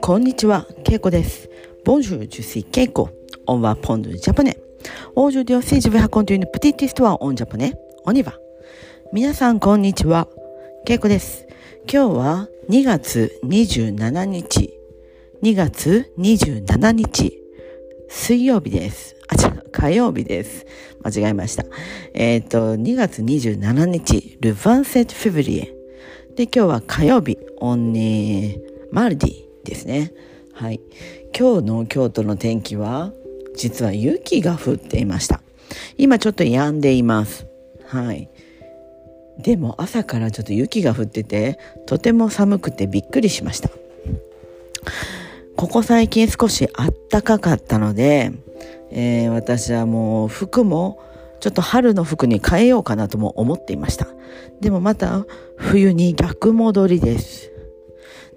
こんにちは、ケイコです。Bonjour, je suis Keiko. On va prendre le japonais. Aujourd'hui aussi, je vais raconter une petite histoire en japonais. On y va. 皆さん、こんにちは。ケイコです。今日は2月27日。2月27日。水曜日です。火曜日です。間違えました。えっ、ー、と、2月27日、ルヴァンセットフェブリエ。で、今日は火曜日、オンニー、マルディですね。はい。今日の京都の天気は、実は雪が降っていました。今ちょっと止んでいます。はい。でも朝からちょっと雪が降ってて、とても寒くてびっくりしました。ここ最近少しあったかかったので、えー、私はもう服もちょっと春の服に変えようかなとも思っていました。でもまた冬に逆戻りです。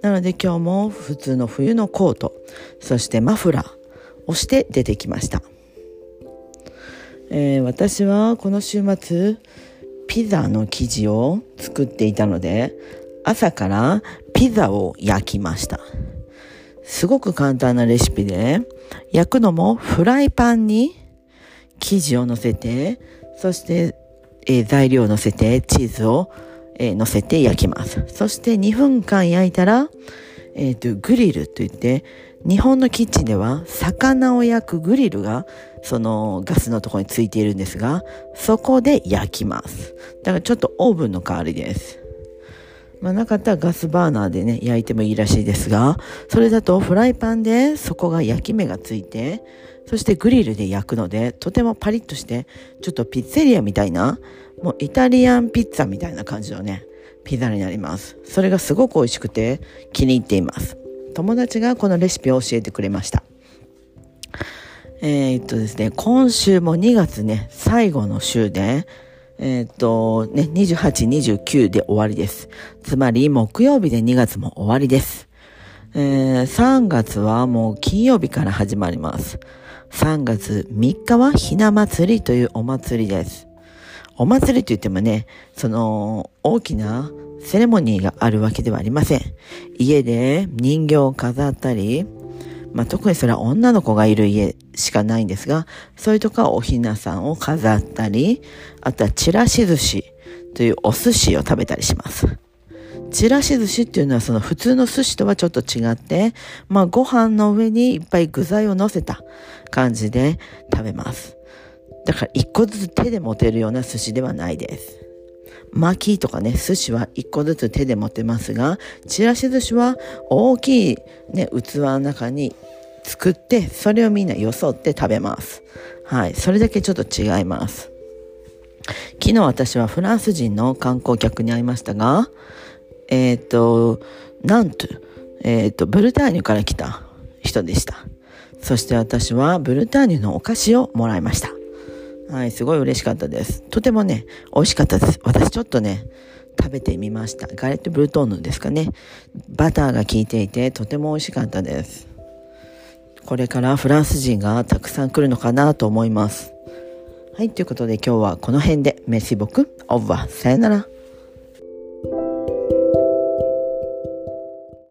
なので今日も普通の冬のコート、そしてマフラーをして出てきました。えー、私はこの週末ピザの生地を作っていたので朝からピザを焼きました。すごく簡単なレシピで、焼くのもフライパンに生地を乗せて、そして、えー、材料を乗せて、チーズを、えー、乗せて焼きます。そして2分間焼いたら、えっ、ー、と、グリルといって、日本のキッチンでは魚を焼くグリルがそのガスのところについているんですが、そこで焼きます。だからちょっとオーブンの代わりです。まあ、なかったらガスバーナーでね、焼いてもいいらしいですが、それだとフライパンでそこが焼き目がついて、そしてグリルで焼くので、とてもパリッとして、ちょっとピッツェリアみたいな、もうイタリアンピッツァみたいな感じのね、ピザになります。それがすごく美味しくて気に入っています。友達がこのレシピを教えてくれました。えー、っとですね、今週も2月ね、最後の週で、えー、っと、ね、28、29で終わりです。つまり、木曜日で2月も終わりです。えー、3月はもう金曜日から始まります。3月3日はひな祭りというお祭りです。お祭りといってもね、その大きなセレモニーがあるわけではありません。家で人形を飾ったり、まあ、特にそれは女の子がいる家しかないんですが、そういうとこはおひなさんを飾ったり、あとはちらし寿司というお寿司を食べたりします。ちらし寿司っていうのはその普通の寿司とはちょっと違って、まあご飯の上にいっぱい具材を乗せた感じで食べます。だから一個ずつ手で持てるような寿司ではないです。巻きとかね、寿司は一個ずつ手で持てますが、ちらし寿司は大きいね、器の中に作って、それをみんなよそって食べます。はい。それだけちょっと違います。昨日私はフランス人の観光客に会いましたが、えっ、ー、と、なんと、えっ、ー、と、ブルターニュから来た人でした。そして私はブルターニュのお菓子をもらいました。はい、すごい嬉しかったです。とてもね、美味しかったです。私ちょっとね、食べてみました。ガレットブルトーヌですかね。バターが効いていて、とても美味しかったです。これからフランス人がたくさん来るのかなと思います。はい、ということで今日はこの辺で、メシボク、オーバー、さよなら。